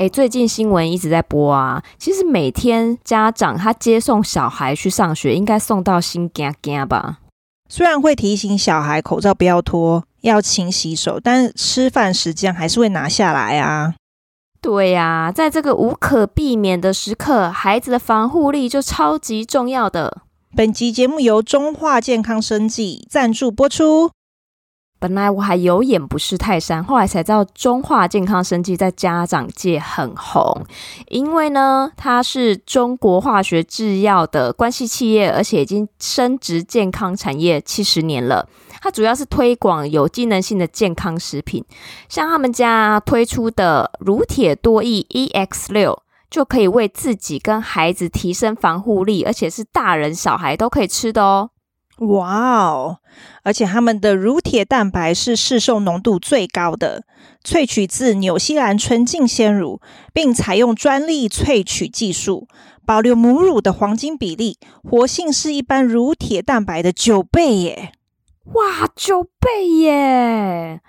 诶，最近新闻一直在播啊。其实每天家长他接送小孩去上学，应该送到心惊惊吧？虽然会提醒小孩口罩不要脱，要勤洗手，但吃饭时间还是会拿下来啊。对呀，在这个无可避免的时刻，孩子的防护力就超级重要的。本集节目由中化健康生技赞助播出。本来我还有眼不识泰山，后来才知道中化健康生技在家长界很红，因为呢，它是中国化学制药的关系企业，而且已经深植健康产业七十年了。它主要是推广有机能性的健康食品，像他们家推出的乳铁多益 EX 六，就可以为自己跟孩子提升防护力，而且是大人小孩都可以吃的哦。哇哦！而且他们的乳铁蛋白是市售浓度最高的，萃取自纽西兰纯净鲜乳，并采用专利萃取技术，保留母乳的黄金比例，活性是一般乳铁蛋白的九倍耶！哇，九倍耶！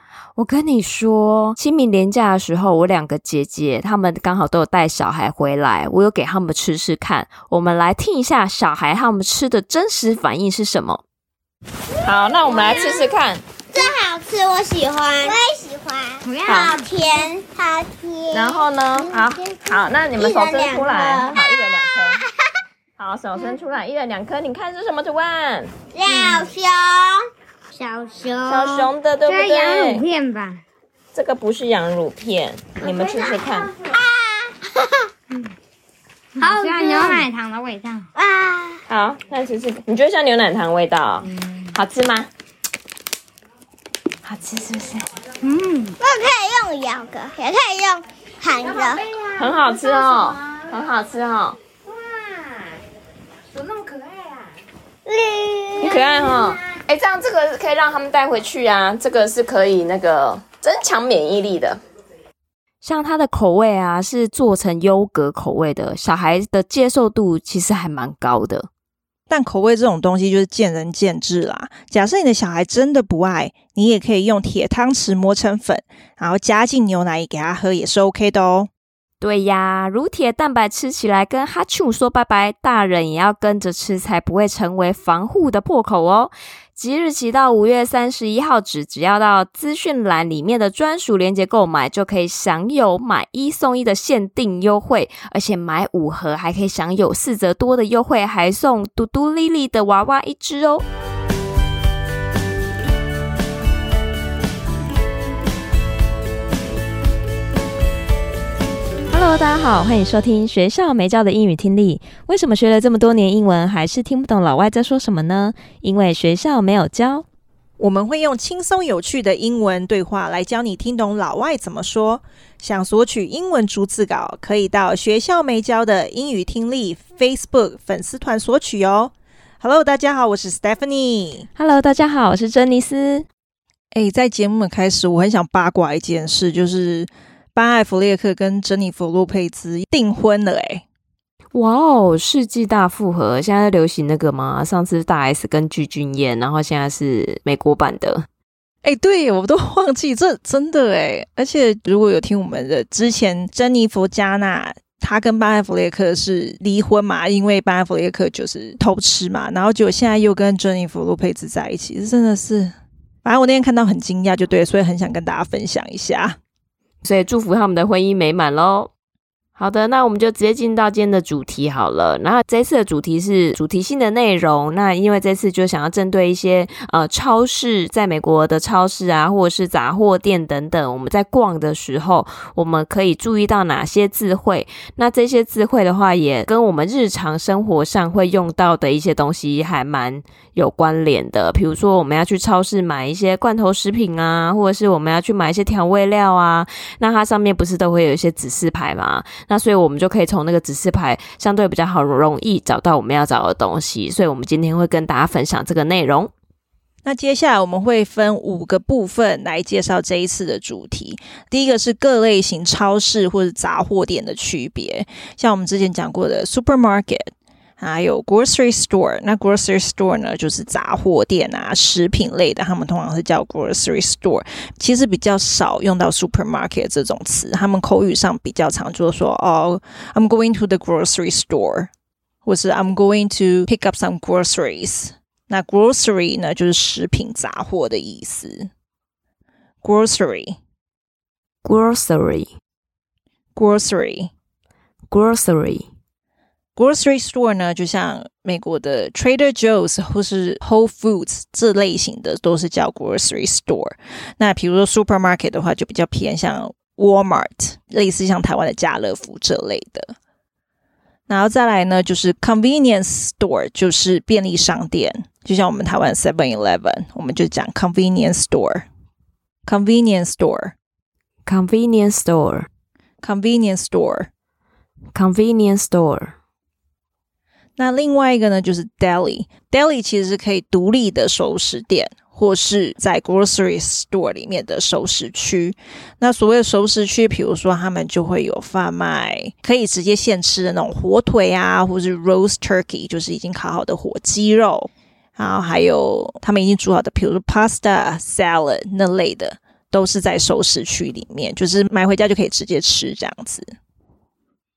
我跟你说，清明年假的时候，我两个姐姐她们刚好都有带小孩回来，我有给他们吃吃看。我们来听一下小孩他们吃的真实反应是什么。好，那我们来吃吃看。真好吃，我喜欢，我也喜欢。好甜，好甜。然后呢？好好，那你们手伸出来，好，一人两颗。好，手伸出来，一人两颗。你看这是什么图案？小熊。小熊，小熊的对不对？这羊乳片吧？这个不是羊乳片，你们吃吃看。啊，好像牛奶糖的味道啊！好，那吃吃，你觉得像牛奶糖味道？嗯，好吃吗？好吃是不是？嗯，我可以用咬的，也可以用含的，很好吃哦，很好吃哦。哇，怎么那么可爱啊？你可爱哈。哎，这样这个可以让他们带回去啊，这个是可以那个增强免疫力的。像它的口味啊，是做成优格口味的，小孩的接受度其实还蛮高的。但口味这种东西就是见仁见智啦。假设你的小孩真的不爱，你也可以用铁汤匙磨成粉，然后加进牛奶给他喝，也是 OK 的哦。对呀，乳铁蛋白吃起来跟哈啾说拜拜，大人也要跟着吃，才不会成为防护的破口哦。即日起到五月三十一号止，只要到资讯栏里面的专属链接购买，就可以享有买一送一的限定优惠，而且买五盒还可以享有四折多的优惠，还送嘟嘟丽丽的娃娃一只哦。Hello，大家好，欢迎收听学校没教的英语听力。为什么学了这么多年英文，还是听不懂老外在说什么呢？因为学校没有教。我们会用轻松有趣的英文对话来教你听懂老外怎么说。想索取英文逐字稿，可以到学校没教的英语听力 Facebook 粉丝团索取哦。Hello，大家好，我是 Stephanie。Hello，大家好，我是珍妮斯。诶，在节目的开始，我很想八卦一件事，就是。班艾弗列克跟珍妮弗洛佩兹订婚了，哎，哇哦！世纪大复合，现在流行那个吗？上次大 S 跟具俊彦，然后现在是美国版的。哎，对，我都忘记这真的哎！而且如果有听我们的之前，珍妮弗加纳她跟巴艾弗列克是离婚嘛，因为巴艾弗列克就是偷吃嘛，然后结果现在又跟珍妮弗洛佩兹在一起，这真的是，反正我那天看到很惊讶，就对，所以很想跟大家分享一下。所以祝福他们的婚姻美满喽。好的，那我们就直接进到今天的主题好了。然后这次的主题是主题性的内容。那因为这次就想要针对一些呃超市，在美国的超市啊，或者是杂货店等等，我们在逛的时候，我们可以注意到哪些字汇？那这些字汇的话，也跟我们日常生活上会用到的一些东西还蛮有关联的。比如说，我们要去超市买一些罐头食品啊，或者是我们要去买一些调味料啊，那它上面不是都会有一些指示牌吗？那所以我们就可以从那个指示牌相对比较好容易找到我们要找的东西，所以我们今天会跟大家分享这个内容。那接下来我们会分五个部分来介绍这一次的主题。第一个是各类型超市或者杂货店的区别，像我们之前讲过的 supermarket，还有 grocery store。那 grocery store 呢，就是杂货店啊，食品类的，他们通常是叫 grocery store。其实比较少用到 supermarket 这种词，他们口语上比较常就是说哦，I'm going to the grocery store，或是 I'm going to pick up some groceries。那 grocery 呢，就是食品杂货的意思。grocery，grocery，grocery，grocery。Grocery store 呢，就像美国的 Trader Joe's 或是 Whole Foods 这类型的，都是叫 grocery store。那比如说 supermarket 的话，就比较偏向 Walmart，类似像台湾的家乐福这类的。然后再来呢，就是 convenience store，就是便利商店，就像我们台湾 Seven Eleven，我们就讲 convenience store，convenience store，convenience store，convenience store，convenience store。那另外一个呢，就是 deli，deli 其实是可以独立的熟食店，或是在 grocery store 里面的熟食区。那所谓的熟食区，比如说他们就会有贩卖可以直接现吃的那种火腿啊，或是 roast turkey，就是已经烤好的火鸡肉，然后还有他们已经煮好的，比如说 pasta、salad 那类的，都是在熟食区里面，就是买回家就可以直接吃这样子。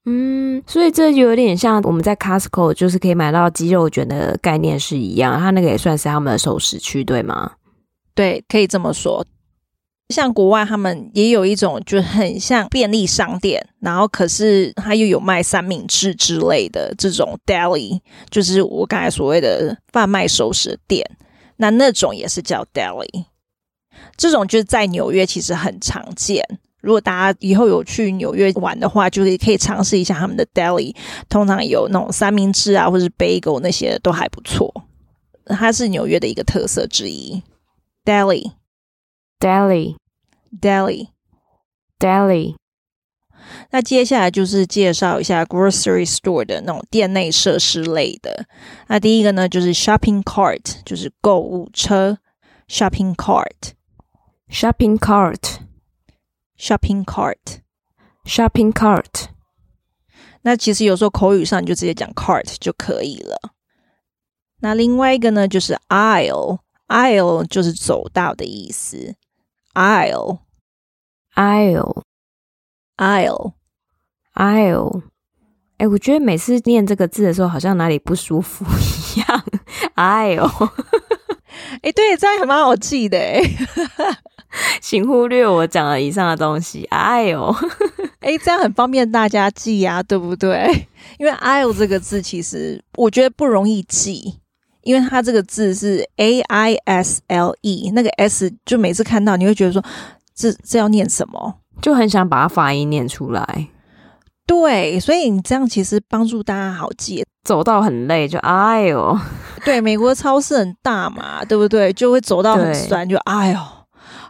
嗯，所以这就有点像我们在 Costco 就是可以买到鸡肉卷的概念是一样，它那个也算是他们的熟食区，对吗？对，可以这么说。像国外他们也有一种就很像便利商店，然后可是它又有卖三明治之类的这种 deli，就是我刚才所谓的贩卖熟食店，那那种也是叫 deli。这种就是在纽约其实很常见。如果大家以后有去纽约玩的话，就是可以尝试一下他们的 deli，通常有那种三明治啊，或者是 bagel 那些都还不错。它是纽约的一个特色之一。deli，deli，deli，deli。那接下来就是介绍一下 grocery store 的那种店内设施类的。那第一个呢，就是 shopping cart，就是购物车。shopping cart，shopping cart。Shopping cart, shopping cart。那其实有时候口语上你就直接讲 cart 就可以了。那另外一个呢，就是 aisle，aisle 就是走道的意思。aisle，aisle，aisle，aisle。哎，我觉得每次念这个字的时候，好像哪里不舒服一样。aisle，哎，对，这样还蛮好记的哎。请忽略我讲了以上的东西。哎呦，哎，这样很方便大家记呀、啊，对不对？因为 aisle 这个字其实我觉得不容易记，因为它这个字是 A I S L E，那个 S 就每次看到你会觉得说这这要念什么，就很想把它发音念出来。对，所以你这样其实帮助大家好记。走到很累就哎呦，对，美国超市很大嘛，对不对？就会走到很酸，就哎呦。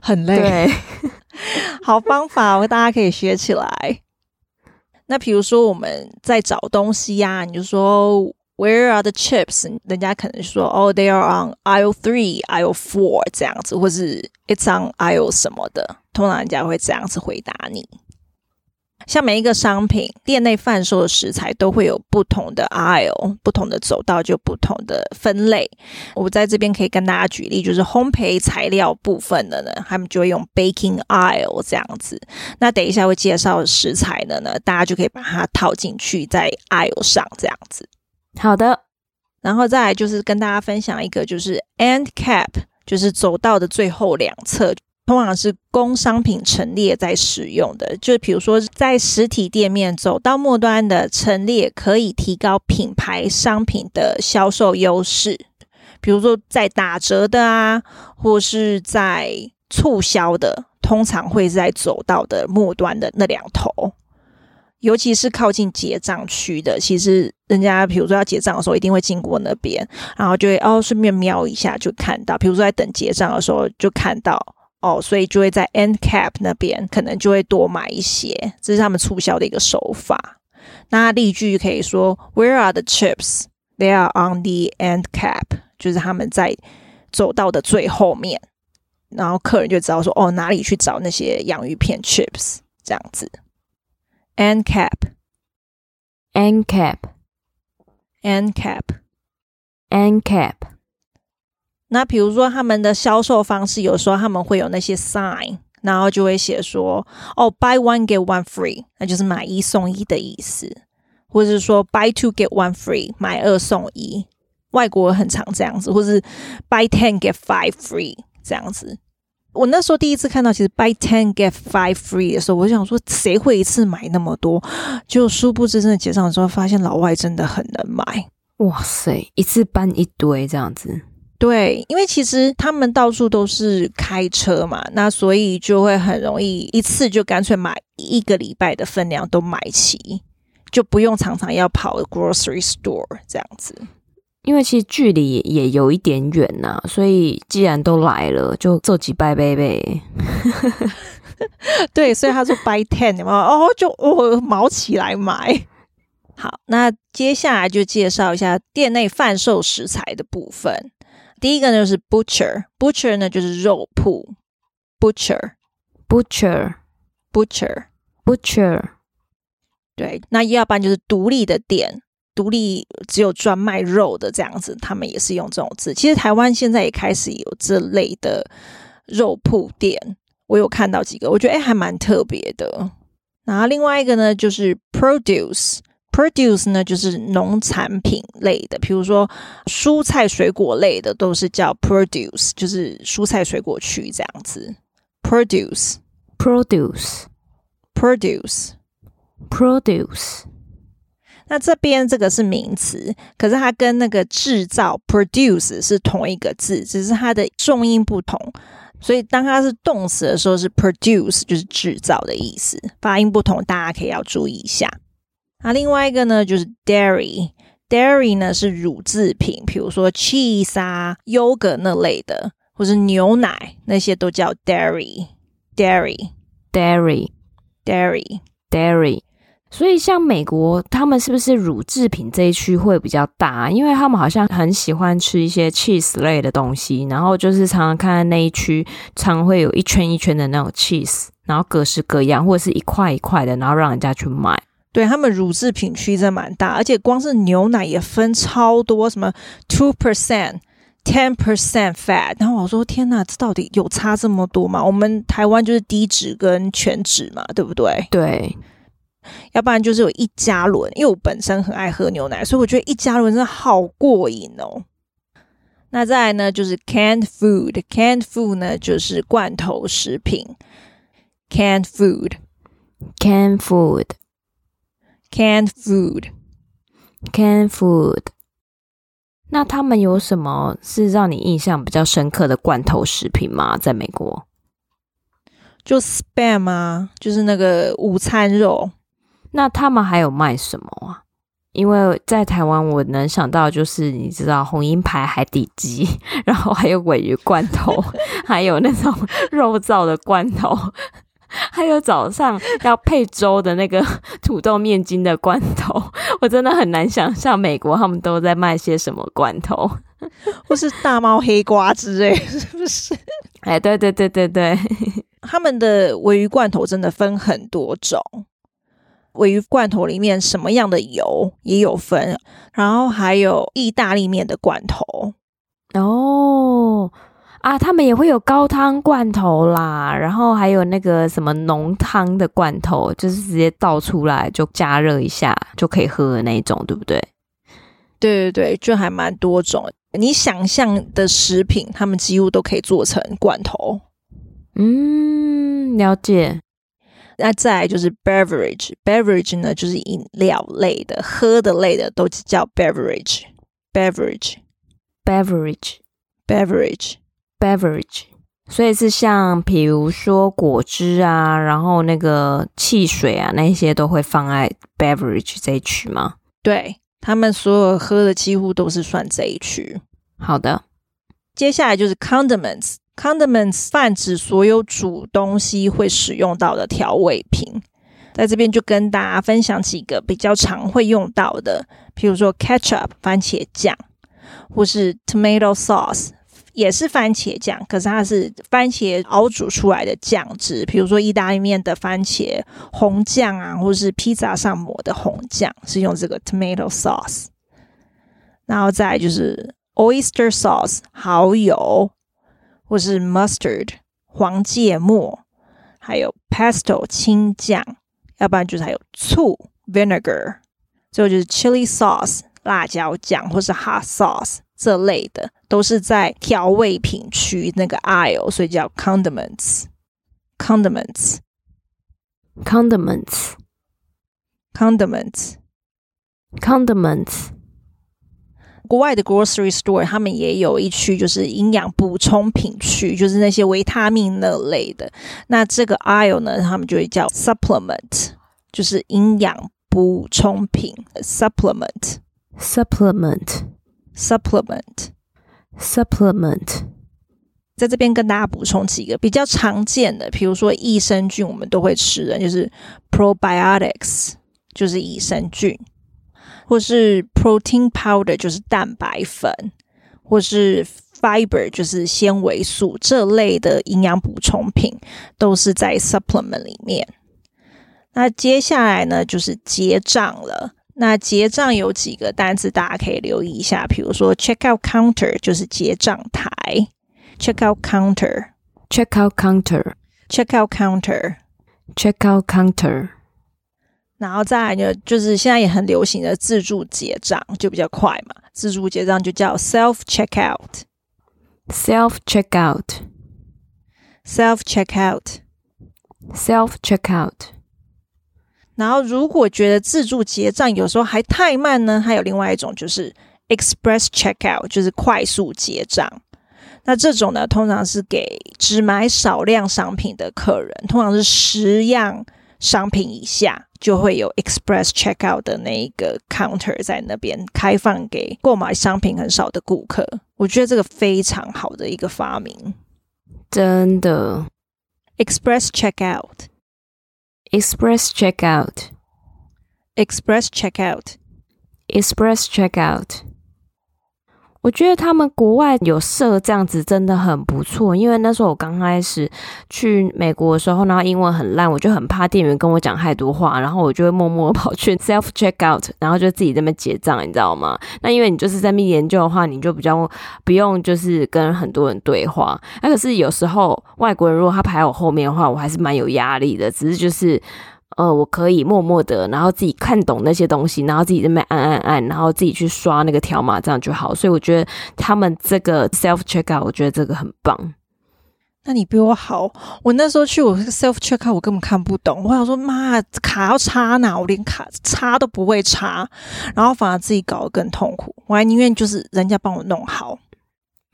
很累，对好方法，我大家可以学起来。那比如说我们在找东西呀、啊，你就说 Where are the chips？人家可能说哦、oh,，They are on aisle three, aisle four 这样子，或是 It's on aisle 什么的，通常人家会这样子回答你。像每一个商品店内贩售的食材都会有不同的 aisle，不同的走道就不同的分类。我在这边可以跟大家举例，就是烘焙材料部分的呢，他们就会用 baking aisle 这样子。那等一下会介绍食材的呢，大家就可以把它套进去在 aisle 上这样子。好的，然后再来就是跟大家分享一个，就是 end cap，就是走道的最后两侧。通常是供商品陈列在使用的，就比如说在实体店面走到末端的陈列，可以提高品牌商品的销售优势。比如说在打折的啊，或是在促销的，通常会在走到的末端的那两头，尤其是靠近结账区的。其实人家比如说要结账的时候，一定会经过那边，然后就会哦顺便瞄一下，就看到。比如说在等结账的时候，就看到。哦，所以就会在 end cap 那边可能就会多买一些，这是他们促销的一个手法。那例句可以说：Where are the chips? They are on the end cap，就是他们在走到的最后面。然后客人就知道说：哦，哪里去找那些洋芋片 chips？这样子。end cap，end cap，end，end cap，end cap。那比如说他们的销售方式，有时候他们会有那些 sign，然后就会写说，哦，buy one get one free，那就是买一送一的意思，或者是说 buy two get one free，买二送一。外国很常这样子，或是 buy ten get five free 这样子。我那时候第一次看到，其实 buy ten get five free 的时候，我想说，谁会一次买那么多？就殊不知真的结账的时候，发现老外真的很能买。哇塞，一次搬一堆这样子。对，因为其实他们到处都是开车嘛，那所以就会很容易一次就干脆买一个礼拜的分量都买齐，就不用常常要跑 grocery store 这样子。因为其实距离也有一点远呐、啊，所以既然都来了，就做几拜拜呗。对，所以他说 buy ten 嘛，哦，就哦毛起来买。好，那接下来就介绍一下店内贩售食材的部分。第一个呢就是 butcher，butcher 呢就是肉铺，butcher，butcher，butcher，butcher。对，那要不然就是独立的店。独立只有专卖肉的这样子，他们也是用这种字。其实台湾现在也开始有这类的肉铺店，我有看到几个，我觉得诶还蛮特别的。然后另外一个呢，就是 produce，produce 呢就是农产品类的，比如说蔬菜水果类的都是叫 produce，就是蔬菜水果区这样子。produce，produce，produce，produce。那这边这个是名词，可是它跟那个制造 produce 是同一个字，只是它的重音不同。所以当它是动词的时候是 produce，就是制造的意思。发音不同，大家可以要注意一下。那另外一个呢，就是 dairy，dairy 呢是乳制品，比如说 cheese 啊、yogurt 那类的，或是牛奶那些都叫 dairy，dairy，dairy，dairy。所以，像美国，他们是不是乳制品这一区会比较大？因为他们好像很喜欢吃一些 cheese 类的东西，然后就是常常看那一区，常会有一圈一圈的那种 cheese，然后各式各样，或者是一块一块的，然后让人家去买。对，他们乳制品区真的蛮大，而且光是牛奶也分超多，什么 two percent、ten percent fat。然后我说：天哪，这到底有差这么多吗？我们台湾就是低脂跟全脂嘛，对不对？对。要不然就是有一加仑，因为我本身很爱喝牛奶，所以我觉得一加仑真的好过瘾哦。那再来呢，就是 canned food，canned food 呢就是罐头食品，canned food，canned food，canned food，canned food。那他们有什么是让你印象比较深刻的罐头食品吗？在美国，就 Spam 啊，就是那个午餐肉。那他们还有卖什么啊？因为在台湾，我能想到就是你知道红鹰牌海底鸡，然后还有尾鱼罐头，还有那种肉燥的罐头，还有早上要配粥的那个 土豆面筋的罐头。我真的很难想象美国他们都在卖些什么罐头，或是大猫黑瓜之类，是不是？哎，对对对对对，他们的鮪鱼罐头真的分很多种。鮪鱼罐头里面什么样的油也有分，然后还有意大利面的罐头哦啊，他们也会有高汤罐头啦，然后还有那个什么浓汤的罐头，就是直接倒出来就加热一下就可以喝的那种，对不对？对对对，就还蛮多种，你想象的食品，他们几乎都可以做成罐头。嗯，了解。那再来就是 beverage，beverage 呢就是饮料类的、喝的类的都叫 beverage，beverage，beverage，beverage，所以是像比如说果汁啊，然后那个汽水啊，那些都会放在 beverage 这一区吗？对，他们所有喝的几乎都是算这一区。好的，接下来就是 condiments。Condiments 泛指所有煮东西会使用到的调味品，在这边就跟大家分享几个比较常会用到的，譬如说 ketchup 番茄酱，或是 tomato sauce 也是番茄酱，可是它是番茄熬煮出来的酱汁，比如说意大利面的番茄红酱啊，或是披萨上抹的红酱是用这个 tomato sauce。然后再就是 oyster sauce 蚝油，或是 mustard 黄芥末，还有 pesto 青酱，要不然就是还有醋 vinegar，最后就是 chili sauce 辣椒酱，或是 hot sauce 这类的，都是在调味品区那个 aisle，所以叫 condiments。condiments condiments condiments condiments。国外的 grocery store 他们也有一区，就是营养补充品区，就是那些维他命那类的。那这个 aisle 呢，他们就会叫 supplement，就是营养补充品 supplement supplement supplement supplement。在这边跟大家补充几个比较常见的，比如说益生菌，我们都会吃的，就是 probiotics，就是益生菌。或是 protein powder 就是蛋白粉，或是 fiber 就是纤维素这类的营养补充品，都是在 supplement 里面。那接下来呢，就是结账了。那结账有几个单词大家可以留意一下，比如说 check out counter 就是结账台，check out counter，check out counter，check out counter，check out counter。然后再来呢，就是现在也很流行的自助结账，就比较快嘛。自助结账就叫 self checkout，self checkout，self checkout，self checkout。然后如果觉得自助结账有时候还太慢呢，还有另外一种就是 express checkout，就是快速结账。那这种呢，通常是给只买少量商品的客人，通常是十样商品以下。就会有 express checkout 的那一个 counter 在那边开放给购买商品很少的顾客，我觉得这个非常好的一个发明，真的。express Express checkout. Express checkout. Express checkout. 我觉得他们国外有设这样子真的很不错，因为那时候我刚开始去美国的时候，然后英文很烂，我就很怕店员跟我讲太多话，然后我就会默默跑去 self checkout，然后就自己在那边结账，你知道吗？那因为你就是在那边研究的话，你就比较不用就是跟很多人对话。那可是有时候外国人如果他排我后面的话，我还是蛮有压力的，只是就是。呃，我可以默默的，然后自己看懂那些东西，然后自己在那边按按按，然后自己去刷那个条码，这样就好。所以我觉得他们这个 self checkout，我觉得这个很棒。那你比我好，我那时候去我 self checkout，我根本看不懂。我想说，妈，卡要插哪？我连卡插都不会插，然后反而自己搞得更痛苦。我还宁愿就是人家帮我弄好。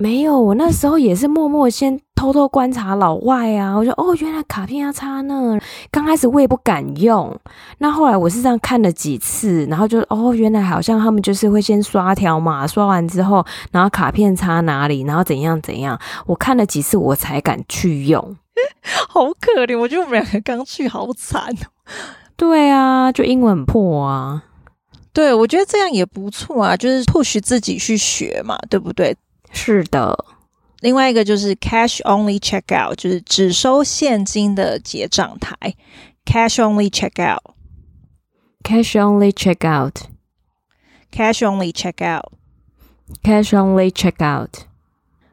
没有，我那时候也是默默先偷偷观察老外啊，我就哦，原来卡片要插那。刚开始我也不敢用，那后来我是这样看了几次，然后就哦，原来好像他们就是会先刷条码，刷完之后，然后卡片插哪里，然后怎样怎样。我看了几次，我才敢去用。好可怜，我觉得我们两个刚去好惨。对啊，就英文很破啊。对，我觉得这样也不错啊，就是 push 自己去学嘛，对不对？是的，另外一个就是 cash only checkout，就是只收现金的结账台。cash only checkout，cash only checkout，cash only checkout，cash only checkout。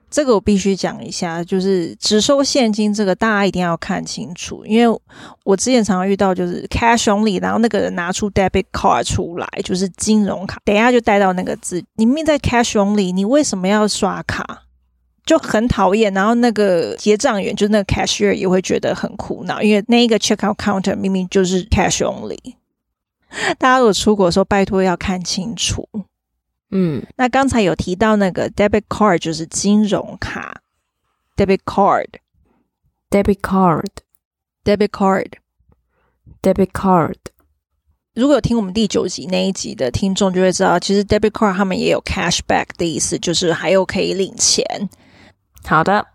这个我必须讲一下，就是只收现金这个，大家一定要看清楚，因为我之前常常遇到就是 cash only，然后那个人拿出 debit card 出来，就是金融卡，等一下就带到那个字，你明明在 cash only，你为什么要刷卡？就很讨厌。然后那个结账员，就是那个 cashier 也会觉得很苦恼，因为那一个 checkout counter 明明就是 cash only。大家如果出国的时候，拜托要看清楚。嗯，那刚才有提到那个 debit card 就是金融卡，debit card，debit card，debit card，debit card。如果有听我们第九集那一集的听众就会知道，其实 debit card 他们也有 cashback 的意思，就是还有可以领钱。好的，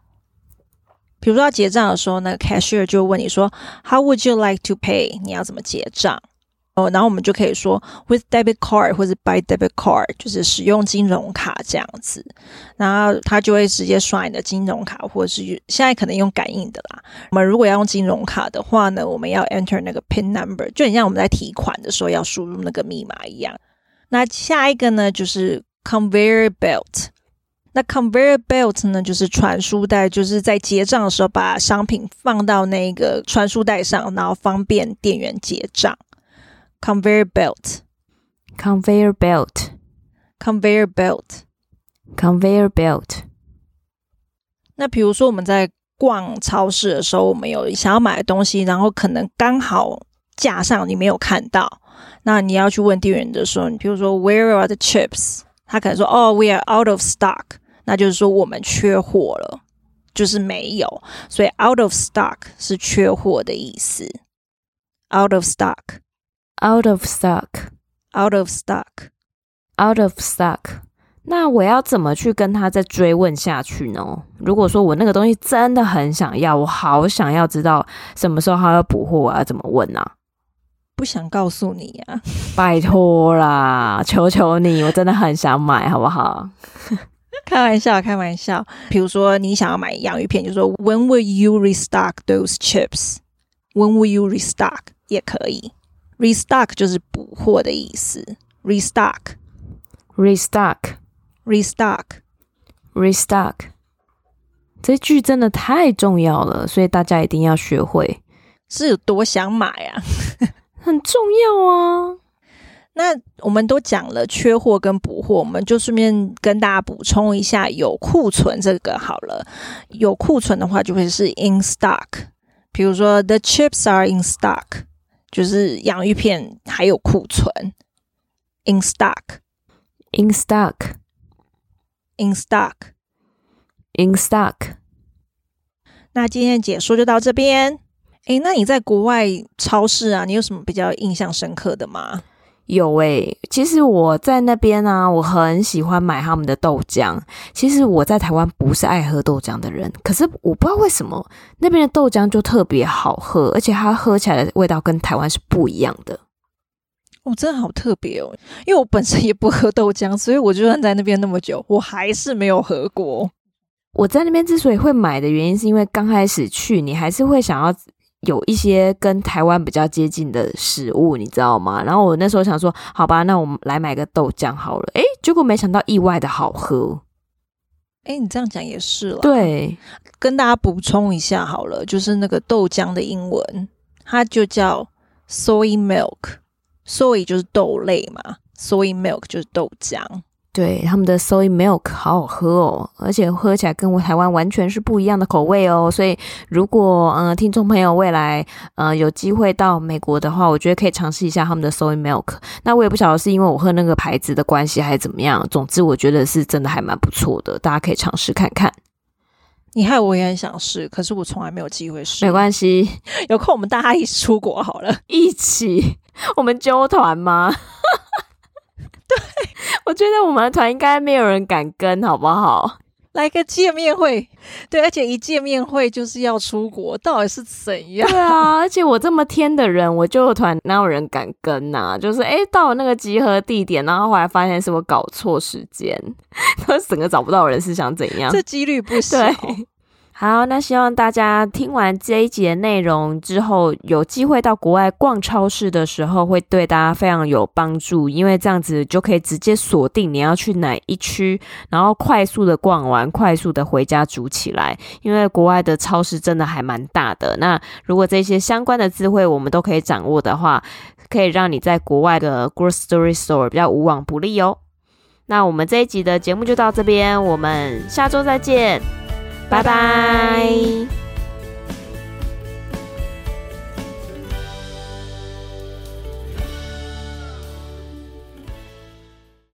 比如说要结账的时候，那个 cashier 就问你说，How would you like to pay？你要怎么结账？哦，然后我们就可以说 with debit card 或者 by debit card，就是使用金融卡这样子，然后他就会直接刷你的金融卡，或者是现在可能用感应的啦。我们如果要用金融卡的话呢，我们要 enter 那个 PIN number，就很像我们在提款的时候要输入那个密码一样。那下一个呢，就是 conveyor belt。那 conveyor belt 呢，就是传输带，就是在结账的时候把商品放到那个传输带上，然后方便店员结账。conveyor belt，conveyor belt，conveyor belt，conveyor belt。那比如说我们在逛超市的时候，我们有想要买的东西，然后可能刚好架上你没有看到，那你要去问店员的时候，你比如说 Where are the chips？他可能说哦，We are out of stock。那就是说我们缺货了，就是没有，所以 out of stock 是缺货的意思。out of Stock，out of stock，out of stock，out of stock。那我要怎么去跟他再追问下去呢？如果说我那个东西真的很想要，我好想要知道什么时候他要补货，我要怎么问呢？不想告诉你呀，拜托啦，求求你，我真的很想买，好不好？开玩笑，开玩笑。比如说，你想要买洋芋片，就说 When will you restock those chips? When will you restock? 也可以。Restock 就是补货的意思。Restock, restock, restock, restock。这句真的太重要了，所以大家一定要学会。是有多想买啊？很重要啊。那我们都讲了缺货跟补货，我们就顺便跟大家补充一下有库存这个好了。有库存的话就会是 in stock，比如说 the chips are in stock，就是洋芋片还有库存。in stock，in stock，in stock，in stock。那今天的解说就到这边。诶，那你在国外超市啊，你有什么比较印象深刻的吗？有诶、欸，其实我在那边啊，我很喜欢买他们的豆浆。其实我在台湾不是爱喝豆浆的人，可是我不知道为什么那边的豆浆就特别好喝，而且它喝起来的味道跟台湾是不一样的。哦，真的好特别哦！因为我本身也不喝豆浆，所以我就算在那边那么久，我还是没有喝过。我在那边之所以会买的原因，是因为刚开始去，你还是会想要。有一些跟台湾比较接近的食物，你知道吗？然后我那时候想说，好吧，那我们来买个豆浆好了。诶，结果没想到意外的好喝。诶，你这样讲也是了。对，跟大家补充一下好了，就是那个豆浆的英文，它就叫 soy milk，soy 就是豆类嘛，soy milk 就是豆浆。对，他们的 soy milk 好好喝哦，而且喝起来跟我台湾完全是不一样的口味哦。所以，如果呃听众朋友未来呃有机会到美国的话，我觉得可以尝试一下他们的 soy milk。那我也不晓得是因为我喝那个牌子的关系还是怎么样，总之我觉得是真的还蛮不错的，大家可以尝试看看。你害我也很想试，可是我从来没有机会试。没关系，有空我们大家一起出国好了，一起我们揪团吗？对，我觉得我们的团应该没有人敢跟，好不好？来个见面会，对，而且一见面会就是要出国，到底是怎样？对啊，而且我这么天的人，我就团哪有人敢跟呐、啊？就是哎到了那个集合地点，然后后来发现是我搞错时间，他整个找不到人，是想怎样？这几率不小。对好，那希望大家听完这一集的内容之后，有机会到国外逛超市的时候，会对大家非常有帮助，因为这样子就可以直接锁定你要去哪一区，然后快速的逛完，快速的回家煮起来。因为国外的超市真的还蛮大的，那如果这些相关的智慧我们都可以掌握的话，可以让你在国外的 grocery store 比较无往不利哦。那我们这一集的节目就到这边，我们下周再见。拜拜。